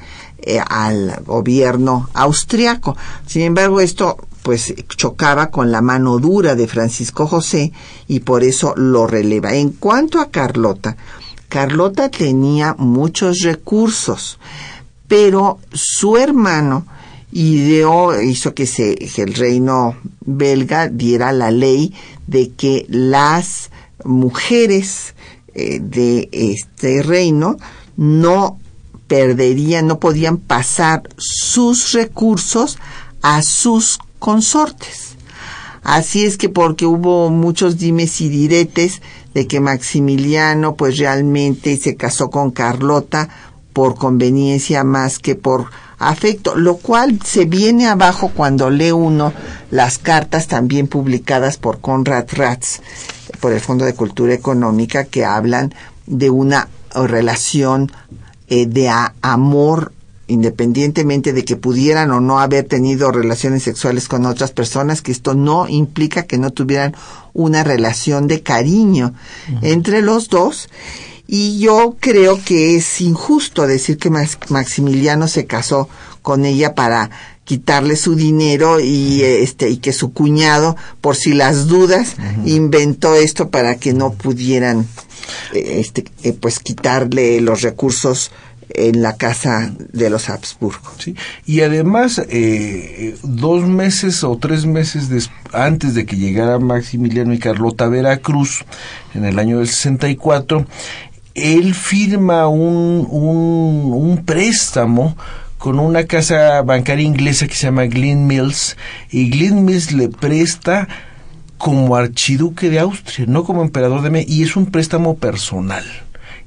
eh, al gobierno austriaco. Sin embargo, esto pues chocaba con la mano dura de Francisco José y por eso lo releva. En cuanto a Carlota, Carlota tenía muchos recursos, pero su hermano ideó, hizo que, se, el reino belga diera la ley de que las mujeres eh, de este reino no perderían, no podían pasar sus recursos a sus consortes. Así es que porque hubo muchos dimes y diretes de que Maximiliano pues realmente se casó con Carlota por conveniencia más que por afecto, lo cual se viene abajo cuando lee uno las cartas también publicadas por Conrad Ratz por el Fondo de Cultura Económica que hablan de una relación eh, de amor independientemente de que pudieran o no haber tenido relaciones sexuales con otras personas, que esto no implica que no tuvieran una relación de cariño entre los dos. Y yo creo que es injusto decir que Maximiliano se casó con ella para quitarle su dinero y este y que su cuñado por si las dudas inventó esto para que no pudieran eh, este, eh, pues quitarle los recursos en la casa de los Habsburgo. Sí. Y además, eh, dos meses o tres meses antes de que llegara Maximiliano y Carlota a Veracruz, en el año del 64, él firma un, un, un préstamo con una casa bancaria inglesa que se llama Glyn Mills y Glyn Mills le presta como archiduque de Austria, no como emperador de México, y es un préstamo personal.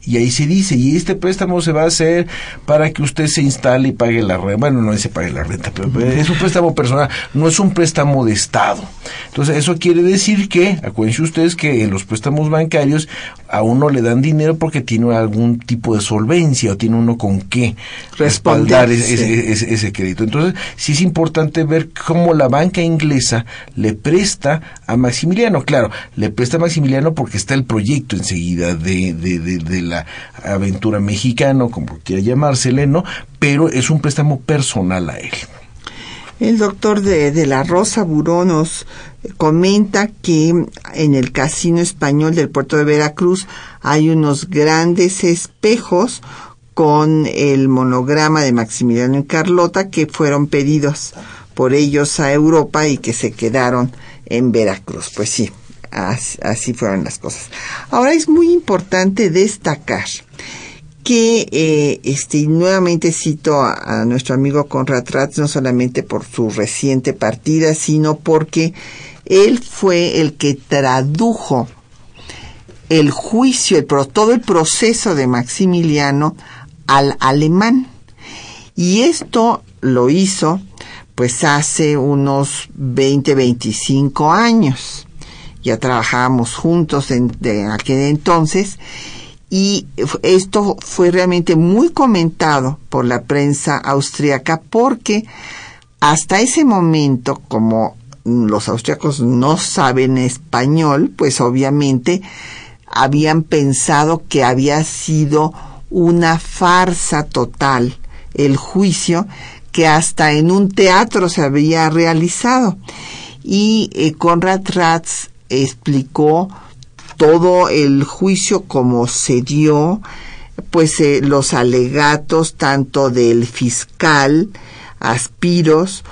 Y ahí se dice, y este préstamo se va a hacer para que usted se instale y pague la renta. Bueno, no dice pague la renta, pero es un préstamo personal, no es un préstamo de Estado. Entonces, eso quiere decir que, acuérdense ustedes que en los préstamos bancarios a uno le dan dinero porque tiene algún tipo de solvencia o tiene uno con qué respaldar ese, ese, crédito. Entonces, sí es importante ver cómo la banca inglesa le presta a Maximiliano. Claro, le presta a Maximiliano porque está el proyecto enseguida de, de, de la aventura mexicano, como quiera llamársele, ¿no? Pero es un préstamo personal a él. El doctor de, de la Rosa Buronos comenta que en el casino español del puerto de Veracruz hay unos grandes espejos con el monograma de Maximiliano y Carlota que fueron pedidos por ellos a Europa y que se quedaron en Veracruz. Pues sí, así, fueron las cosas. Ahora es muy importante destacar que eh, este, nuevamente cito a, nuestro amigo Conrad Ratz, no solamente por su reciente partida, sino porque él fue el que tradujo el juicio, todo el proceso de Maximiliano al alemán. Y esto lo hizo pues hace unos 20, 25 años. Ya trabajábamos juntos en, de aquel entonces y esto fue realmente muy comentado por la prensa austriaca porque hasta ese momento, como los austriacos no saben español, pues obviamente habían pensado que había sido una farsa total el juicio que hasta en un teatro se había realizado. Y eh, Conrad Ratz explicó todo el juicio como se dio, pues eh, los alegatos tanto del fiscal Aspiros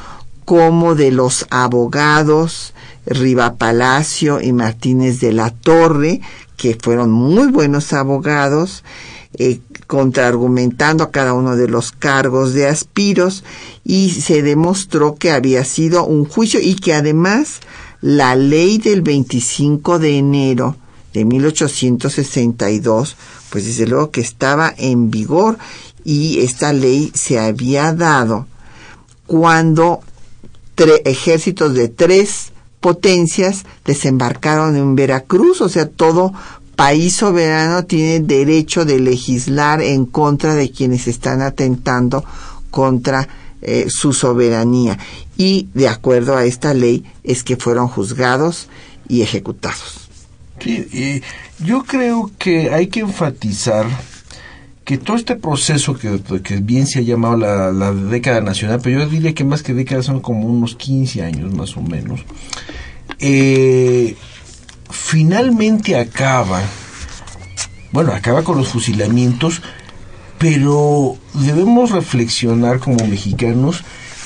como de los abogados Riva Palacio y Martínez de la Torre, que fueron muy buenos abogados, eh, contraargumentando a cada uno de los cargos de Aspiros y se demostró que había sido un juicio y que además la ley del 25 de enero de 1862, pues desde luego que estaba en vigor y esta ley se había dado cuando ejércitos de tres potencias desembarcaron en Veracruz, o sea, todo país soberano tiene derecho de legislar en contra de quienes están atentando contra eh, su soberanía. Y de acuerdo a esta ley es que fueron juzgados y ejecutados. Sí, y yo creo que hay que enfatizar que todo este proceso que, bien se ha llamado la, década nacional, pero yo diría que más que década son como unos 15 años más o menos, eh, finalmente acaba, bueno, acaba con los fusilamientos, pero debemos reflexionar como mexicanos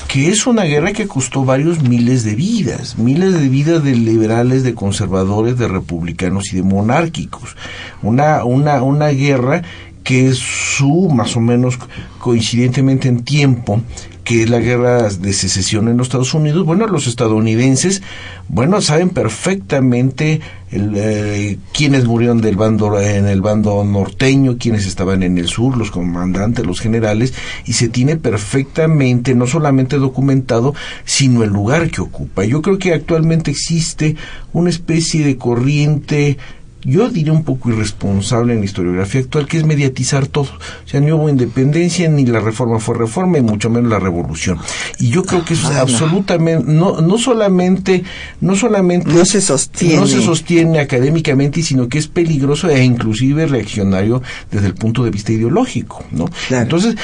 que es una guerra que costó varios miles de vidas, miles de vidas de liberales, de conservadores, de republicanos y de monárquicos. Una, una, una guerra que es su, más o menos coincidentemente en tiempo, que es la guerra de secesión en los Estados Unidos, bueno, los estadounidenses, bueno, saben perfectamente el, eh, quiénes murieron del bando en el bando norteño, quiénes estaban en el sur, los comandantes, los generales, y se tiene perfectamente no solamente documentado, sino el lugar que ocupa. Yo creo que actualmente existe una especie de corriente yo diría un poco irresponsable en la historiografía actual, que es mediatizar todo. O sea, ni hubo independencia, ni la reforma fue reforma, y mucho menos la revolución. Y yo creo que eso es absolutamente, no, no solamente, no solamente... No se sostiene. No se sostiene académicamente, sino que es peligroso e inclusive reaccionario desde el punto de vista ideológico, ¿no? Entonces,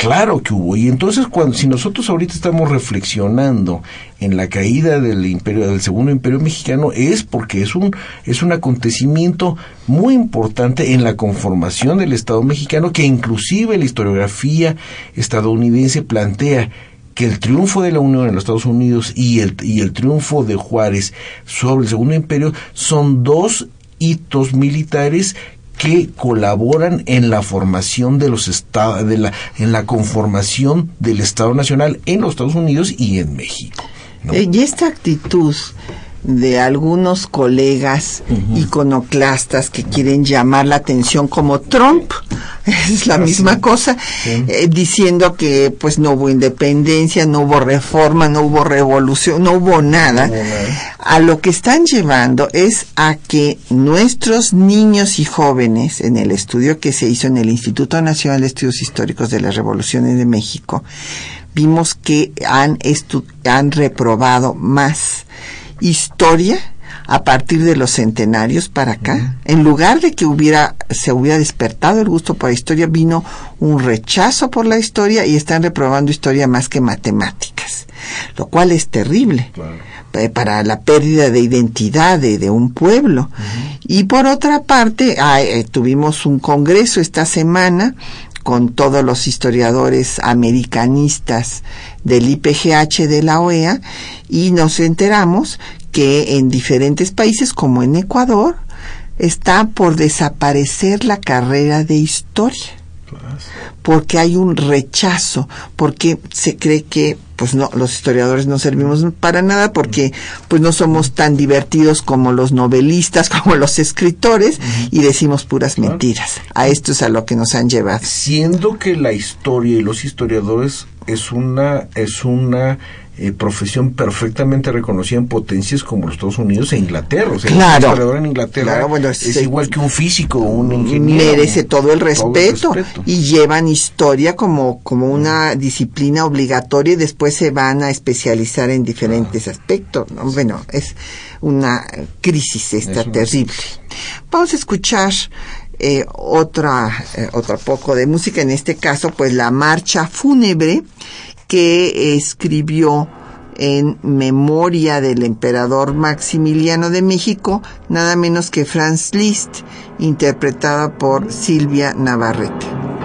Claro que hubo. Y entonces, cuando, si nosotros ahorita estamos reflexionando en la caída del imperio, del segundo imperio mexicano, es porque es un, es un acontecimiento muy importante en la conformación del Estado mexicano, que inclusive la historiografía estadounidense plantea que el triunfo de la Unión en los Estados Unidos y el, y el triunfo de Juárez sobre el segundo imperio son dos hitos militares que colaboran en la formación de los estados, de la, en la conformación del Estado Nacional en los Estados Unidos y en México. Eh, y esta actitud de algunos colegas iconoclastas que quieren llamar la atención como Trump es la misma cosa eh, diciendo que pues no hubo independencia no hubo reforma no hubo revolución no hubo nada. A lo que están llevando es a que nuestros niños y jóvenes en el estudio que se hizo en el Instituto Nacional de Estudios Históricos de las Revoluciones de México vimos que han, han reprobado más historia a partir de los centenarios para acá. En lugar de que hubiera, se hubiera despertado el gusto por la historia, vino un rechazo por la historia y están reprobando historia más que matemáticas, lo cual es terrible. Eh, para la pérdida de identidad de, un pueblo. Y por otra parte, eh, tuvimos un congreso esta semana con todos los historiadores americanistas del IPGH de la OEA y nos enteramos que en diferentes países como en Ecuador está por desaparecer la carrera de historia porque hay un rechazo, porque se cree que pues no, los historiadores no servimos para nada porque pues no somos tan divertidos como los novelistas, como los escritores y decimos puras mentiras. A esto es a lo que nos han llevado. Siendo que la historia y los historiadores es una es una eh, profesión perfectamente reconocida en potencias como los Estados Unidos e Inglaterra. O sea, claro. en Inglaterra es, igual que un físico o un ingeniero. Merece todo el, respeto, y llevan historia como, como una disciplina obligatoria y después se van a especializar en diferentes aspectos. Bueno, es una crisis esta terrible. Vamos a escuchar eh, otra, eh, otra poco de música, en este caso, pues la marcha fúnebre que escribió en memoria del emperador Maximiliano de México, nada menos que Franz Liszt, interpretada por Silvia Navarrete.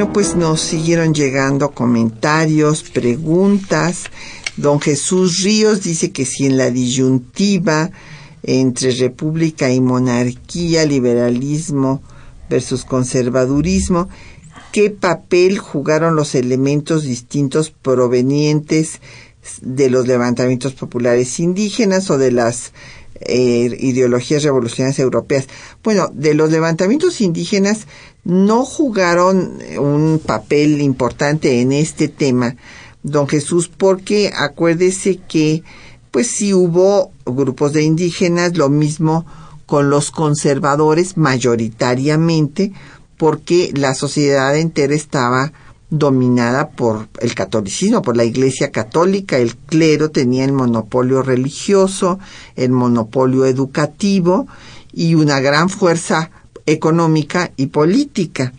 Bueno, pues nos siguieron llegando comentarios, preguntas. Don Jesús Ríos dice que si en la disyuntiva entre república y monarquía, liberalismo versus conservadurismo, ¿qué papel jugaron los elementos distintos provenientes de los levantamientos populares indígenas o de las eh, ideologías revolucionarias europeas? Bueno, de los levantamientos indígenas no jugaron un papel importante en este tema, don Jesús, porque acuérdese que pues sí hubo grupos de indígenas, lo mismo con los conservadores mayoritariamente, porque la sociedad entera estaba dominada por el catolicismo, por la Iglesia Católica. El clero tenía el monopolio religioso, el monopolio educativo y una gran fuerza económica y política.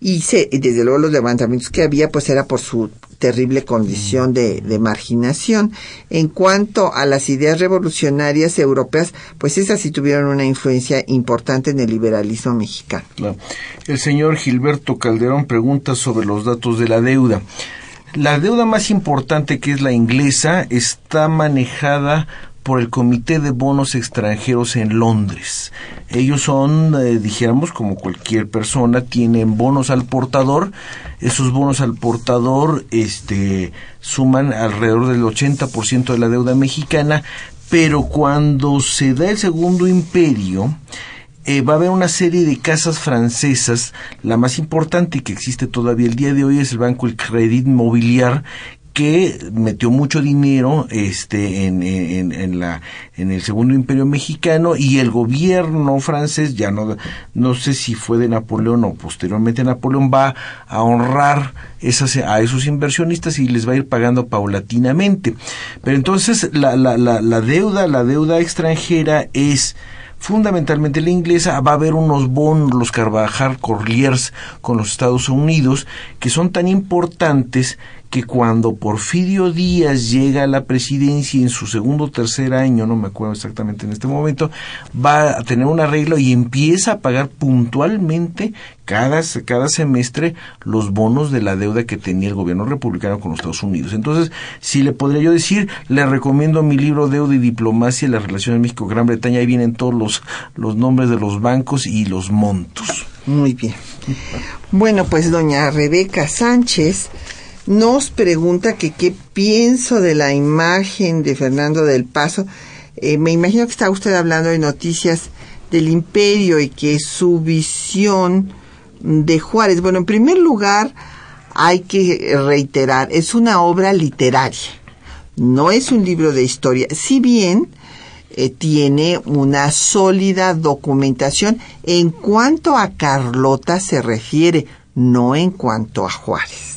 Y se, desde luego los levantamientos que había, pues era por su terrible condición de, marginación. En cuanto a las ideas revolucionarias europeas, pues esas sí tuvieron una influencia importante en el liberalismo mexicano. El señor Gilberto Calderón pregunta sobre los datos de la deuda. La deuda más importante, que es la inglesa, está manejada por el Comité de Bonos Extranjeros en Londres. Ellos son, eh, dijéramos, como cualquier persona, tienen bonos al portador. Esos bonos al portador este, suman alrededor del 80% de la deuda mexicana, pero cuando se da el segundo imperio, eh, va a haber una serie de casas francesas, la más importante que existe todavía el día de hoy es el Banco El Crédit Mobiliar, que metió mucho dinero este en, en, en, la en el segundo imperio mexicano y el gobierno francés ya no no sé si fue de Napoleón o posteriormente Napoleón va a honrar esas a esos inversionistas y les va a ir pagando paulatinamente. Pero entonces la, la, la, la deuda la deuda extranjera es fundamentalmente la inglesa, va a haber unos bonos, los Carvajal Corliers con los Estados Unidos, que son tan importantes que cuando Porfirio Díaz llega a la presidencia en su segundo o tercer año, no me acuerdo exactamente en este momento, va a tener un arreglo y empieza a pagar puntualmente cada, cada semestre los bonos de la deuda que tenía el gobierno republicano con los Estados Unidos. Entonces, si le podría yo decir, le recomiendo mi libro Deuda y Diplomacia y las relaciones México-Gran Bretaña, ahí vienen todos los, los nombres de los bancos y los montos. Muy bien. Bueno, pues doña Rebeca Sánchez nos pregunta que qué pienso de la imagen de Fernando del Paso. Eh, me imagino que está usted hablando de noticias del imperio y que su visión de Juárez. Bueno, en primer lugar, hay que reiterar, es una obra literaria, no es un libro de historia, si bien eh, tiene una sólida documentación en cuanto a Carlota se refiere, no en cuanto a Juárez.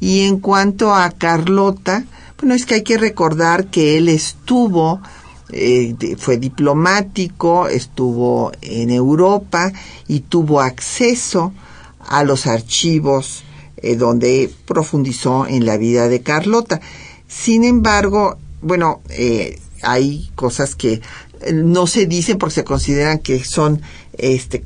Y en cuanto a Carlota, bueno, es que hay que recordar que él estuvo, eh, fue diplomático, estuvo en Europa y tuvo acceso a los archivos eh, donde profundizó en la vida de Carlota. Sin embargo, bueno, eh, hay cosas que no se dicen porque se consideran que son este,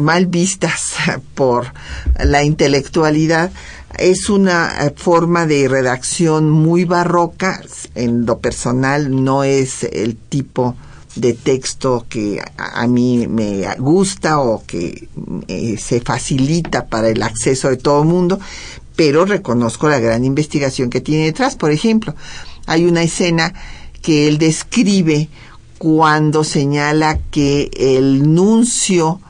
mal vistas por la intelectualidad, es una eh, forma de redacción muy barroca. En lo personal no es el tipo de texto que a mí me gusta o que eh, se facilita para el acceso de todo el mundo, pero reconozco la gran investigación que tiene detrás. Por ejemplo, hay una escena que él describe cuando señala que el nuncio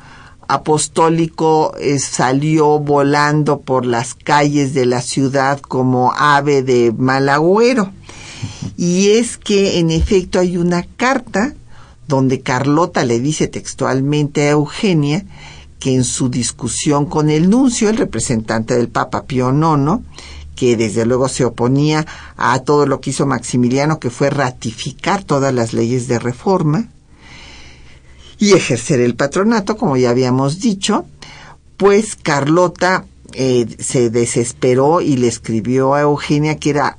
apostólico eh, salió volando por las calles de la ciudad como ave de mal agüero. Y es que en efecto hay una carta donde Carlota le dice textualmente a Eugenia que en su discusión con el nuncio, el representante del Papa Pío IX, que desde luego se oponía a todo lo que hizo Maximiliano, que fue ratificar todas las leyes de reforma, y ejercer el patronato, como ya habíamos dicho, pues Carlota eh, se desesperó y le escribió a Eugenia que era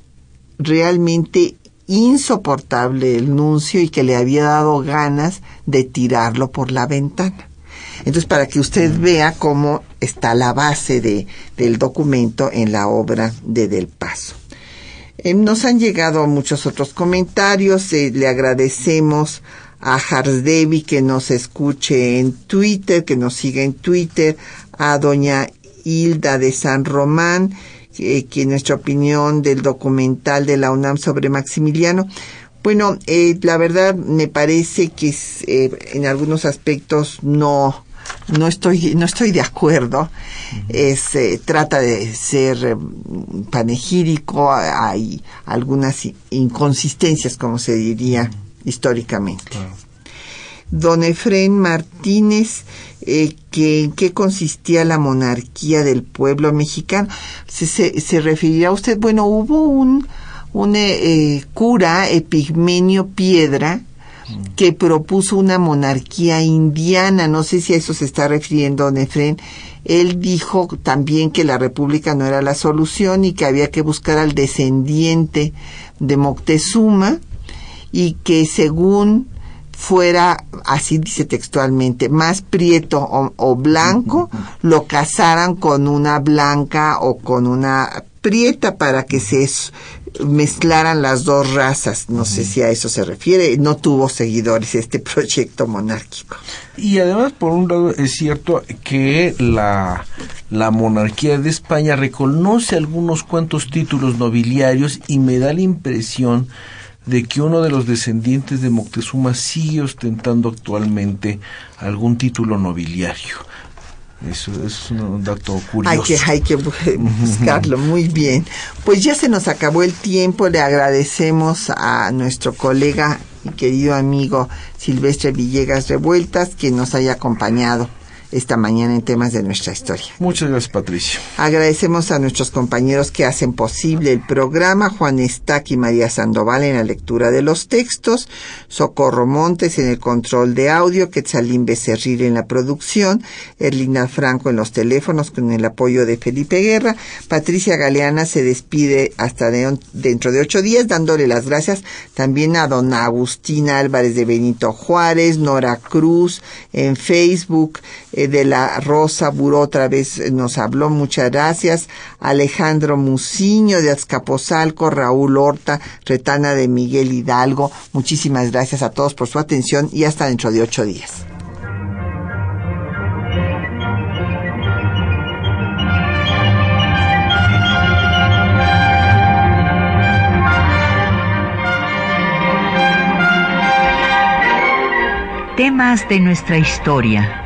realmente insoportable el nuncio y que le había dado ganas de tirarlo por la ventana. Entonces, para que usted mm. vea cómo está la base de, del documento en la obra de Del Paso. Eh, nos han llegado muchos otros comentarios, eh, le agradecemos a Devi que nos escuche en Twitter, que nos siga en Twitter, a doña Hilda de San Román, que nuestra opinión del documental de la UNAM sobre Maximiliano. Bueno, eh, la verdad me parece que eh, en algunos aspectos no, no estoy, no estoy de acuerdo. Es, eh, trata de ser panegírico, hay algunas inconsistencias, como se diría históricamente. Don Efren Martínez eh, que en qué consistía la monarquía del pueblo mexicano. ¿Se, se, se referirá usted? Bueno, hubo un, un eh, cura, Epigmenio Piedra, que propuso una monarquía indiana. No sé si a eso se está refiriendo Nefren. Él dijo también que la república no era la solución y que había que buscar al descendiente de Moctezuma y que según fuera, así dice textualmente, más prieto o, blanco, lo casaran con una blanca o con una prieta para que se mezclaran las dos razas. No sé si a eso se refiere. No tuvo seguidores este proyecto monárquico. Y además, por un lado, es cierto que la, la monarquía de España reconoce algunos cuantos títulos nobiliarios y me da la impresión de que uno de los descendientes de Moctezuma sigue ostentando actualmente algún título nobiliario. Eso es un dato curioso. Hay que, hay que buscarlo, muy bien. Pues ya se nos acabó el tiempo, le agradecemos a nuestro colega y querido amigo Silvestre Villegas Revueltas que nos haya acompañado esta mañana en temas de nuestra historia. Muchas gracias, Patricia. Agradecemos a nuestros compañeros que hacen posible el programa, Juan Estac y María Sandoval en la lectura de los textos, Socorro Montes en el control de audio, Quetzalín Becerril en la producción, Erlina Franco en los teléfonos con el apoyo de Felipe Guerra, Patricia Galeana se despide hasta dentro de ocho días, dándole las gracias también a don Agustín Álvarez de Benito Juárez, Nora Cruz en Facebook, eh, de la Rosa Buró otra vez nos habló, muchas gracias. Alejandro Muciño de Azcapotzalco, Raúl Horta, Retana de Miguel Hidalgo, muchísimas gracias a todos por su atención y hasta dentro de ocho días. Temas de nuestra historia